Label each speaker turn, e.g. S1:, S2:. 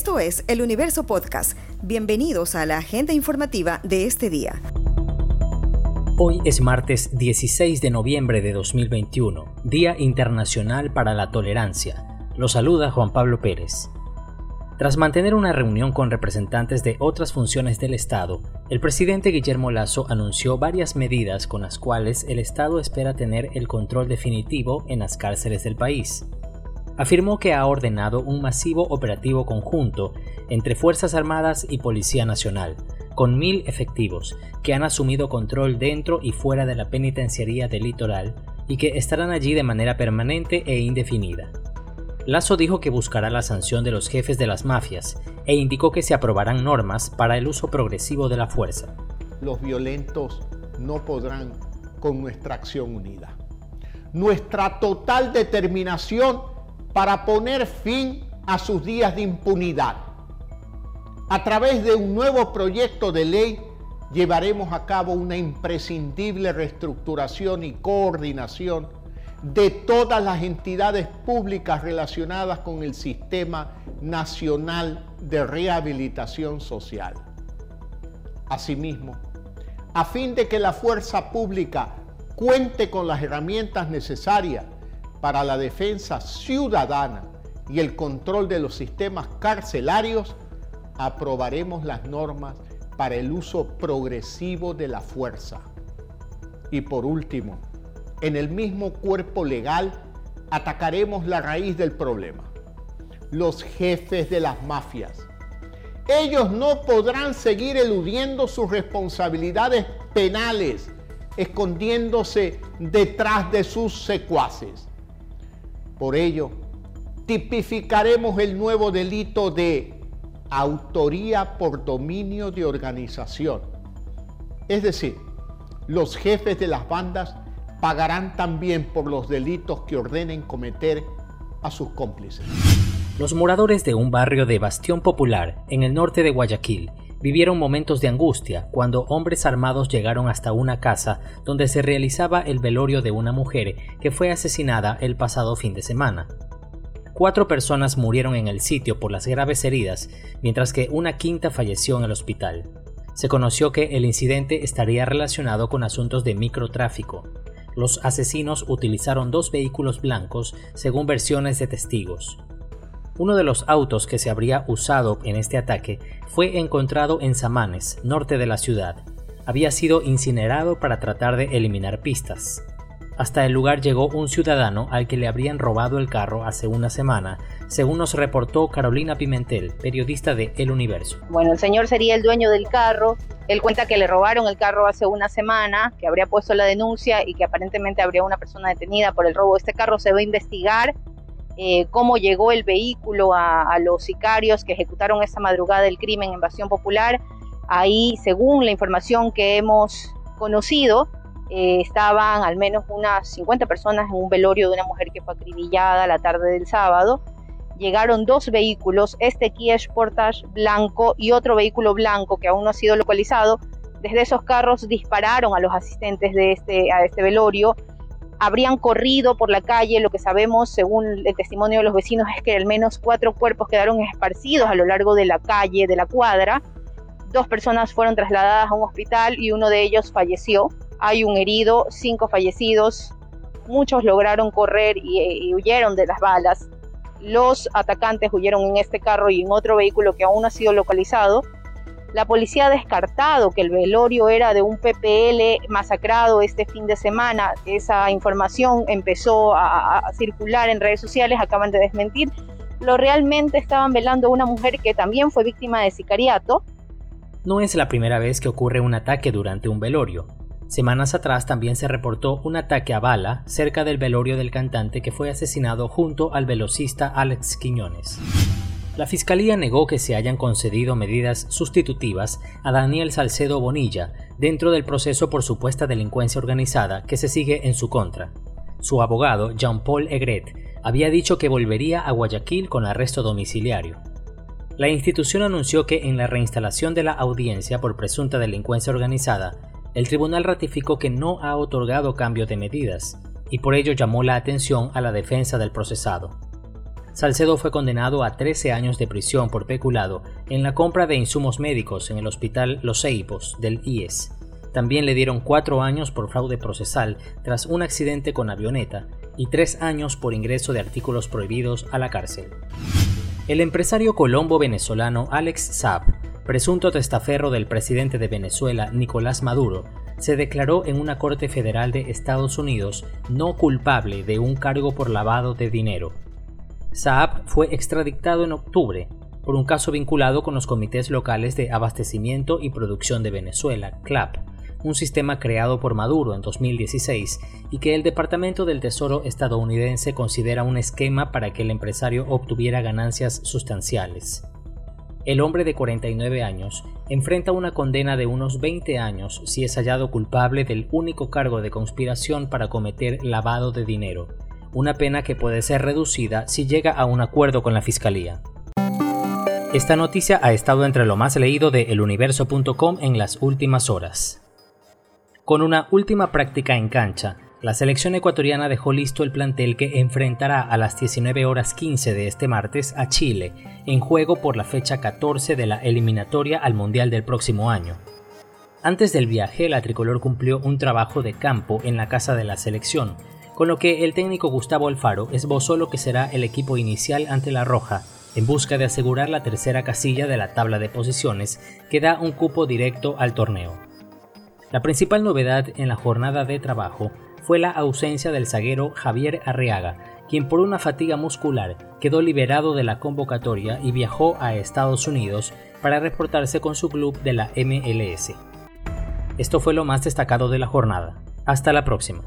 S1: Esto es El Universo Podcast. Bienvenidos a la agenda informativa de este día.
S2: Hoy es martes 16 de noviembre de 2021, Día Internacional para la Tolerancia. Lo saluda Juan Pablo Pérez. Tras mantener una reunión con representantes de otras funciones del Estado, el presidente Guillermo Lazo anunció varias medidas con las cuales el Estado espera tener el control definitivo en las cárceles del país. Afirmó que ha ordenado un masivo operativo conjunto entre Fuerzas Armadas y Policía Nacional, con mil efectivos, que han asumido control dentro y fuera de la penitenciaría del litoral y que estarán allí de manera permanente e indefinida. Lazo dijo que buscará la sanción de los jefes de las mafias e indicó que se aprobarán normas para el uso progresivo de la fuerza.
S3: Los violentos no podrán con nuestra acción unida. Nuestra total determinación para poner fin a sus días de impunidad. A través de un nuevo proyecto de ley llevaremos a cabo una imprescindible reestructuración y coordinación de todas las entidades públicas relacionadas con el Sistema Nacional de Rehabilitación Social. Asimismo, a fin de que la fuerza pública cuente con las herramientas necesarias para la defensa ciudadana y el control de los sistemas carcelarios, aprobaremos las normas para el uso progresivo de la fuerza. Y por último, en el mismo cuerpo legal, atacaremos la raíz del problema, los jefes de las mafias. Ellos no podrán seguir eludiendo sus responsabilidades penales, escondiéndose detrás de sus secuaces. Por ello, tipificaremos el nuevo delito de autoría por dominio de organización. Es decir, los jefes de las bandas pagarán también por los delitos que ordenen cometer a sus cómplices.
S2: Los moradores de un barrio de Bastión Popular, en el norte de Guayaquil, vivieron momentos de angustia cuando hombres armados llegaron hasta una casa donde se realizaba el velorio de una mujer que fue asesinada el pasado fin de semana. Cuatro personas murieron en el sitio por las graves heridas, mientras que una quinta falleció en el hospital. Se conoció que el incidente estaría relacionado con asuntos de microtráfico los asesinos utilizaron dos vehículos blancos según versiones de testigos. Uno de los autos que se habría usado en este ataque fue encontrado en Samanes, norte de la ciudad. Había sido incinerado para tratar de eliminar pistas. Hasta el lugar llegó un ciudadano al que le habrían robado el carro hace una semana, según nos reportó Carolina Pimentel, periodista de El Universo.
S4: Bueno, el señor sería el dueño del carro. Él cuenta que le robaron el carro hace una semana, que habría puesto la denuncia y que aparentemente habría una persona detenida por el robo este carro. Se va a investigar eh, cómo llegó el vehículo a, los sicarios que ejecutaron esta madrugada el crimen en Invasión Popular. Ahí, según la información que hemos conocido, eh, estaban al menos unas 50 personas en un velorio de una mujer que fue acribillada la tarde del sábado. Llegaron dos vehículos, este Kia Sportage blanco y otro vehículo blanco que aún no ha sido localizado. Desde esos carros dispararon a los asistentes de este, a este velorio. Habrían corrido por la calle. Lo que sabemos, según el testimonio de los vecinos, es que al menos cuatro cuerpos quedaron esparcidos a lo largo de la calle, de la cuadra. Dos personas fueron trasladadas a un hospital y uno de ellos falleció hay un herido, cinco fallecidos, muchos lograron correr y, huyeron de las balas. Los atacantes huyeron en este carro y en otro vehículo que aún no ha sido localizado. La policía ha descartado que el velorio era de un PPL masacrado este fin de semana. Esa información empezó a, circular en redes sociales, acaban de desmentir. Lo realmente estaban velando a una mujer que también fue víctima de sicariato.
S2: No es la primera vez que ocurre un ataque durante un velorio. Semanas atrás también se reportó un ataque a bala cerca del velorio del cantante que fue asesinado junto al velocista Alex Quiñones. La Fiscalía negó que se hayan concedido medidas sustitutivas a Daniel Salcedo Bonilla dentro del proceso por supuesta delincuencia organizada que se sigue en su contra. Su abogado, Jean-Paul Egret, había dicho que volvería a Guayaquil con arresto domiciliario. La institución anunció que en la reinstalación de la audiencia por presunta delincuencia organizada el tribunal ratificó que no ha otorgado cambio de medidas y por ello llamó la atención a la defensa del procesado. Salcedo fue condenado a 13 años de prisión por peculado en la compra de insumos médicos en el hospital Los Ceibos del IES. También le dieron cuatro años por fraude procesal tras un accidente con avioneta y tres años por ingreso de artículos prohibidos a la cárcel. El empresario colombo venezolano Alex Saab, presunto testaferro del presidente de Venezuela Nicolás Maduro, se declaró en una corte federal de Estados Unidos no culpable de un cargo por lavado de dinero. Saab fue extraditado en octubre por un caso vinculado con los comités locales de abastecimiento y producción de Venezuela, CLAP, un sistema creado por Maduro en 2016 y que el Departamento del Tesoro estadounidense considera un esquema para que el empresario obtuviera ganancias sustanciales. El hombre de 49 años enfrenta una condena de unos 20 años si es hallado culpable del único cargo de conspiración para cometer lavado de dinero, una pena que puede ser reducida si llega a un acuerdo con la Fiscalía. Esta noticia ha estado entre lo más leído de eluniverso.com en las últimas horas. Con una última práctica en cancha, la selección ecuatoriana dejó listo el plantel que enfrentará a las 19 horas 15 de este martes a Chile, en juego por la fecha 14 de la eliminatoria al Mundial del próximo año. Antes del viaje, la tricolor cumplió un trabajo de campo en la casa de la selección, con lo que el técnico Gustavo Alfaro esbozó lo que será el equipo inicial ante la Roja, en busca de asegurar la tercera casilla de la tabla de posiciones que da un cupo directo al torneo. La principal novedad en la jornada de trabajo fue la ausencia del zaguero Javier Arriaga, quien por una fatiga muscular quedó liberado de la convocatoria y viajó a Estados Unidos para reportarse con su club de la MLS. Esto fue lo más destacado de la jornada. Hasta la próxima.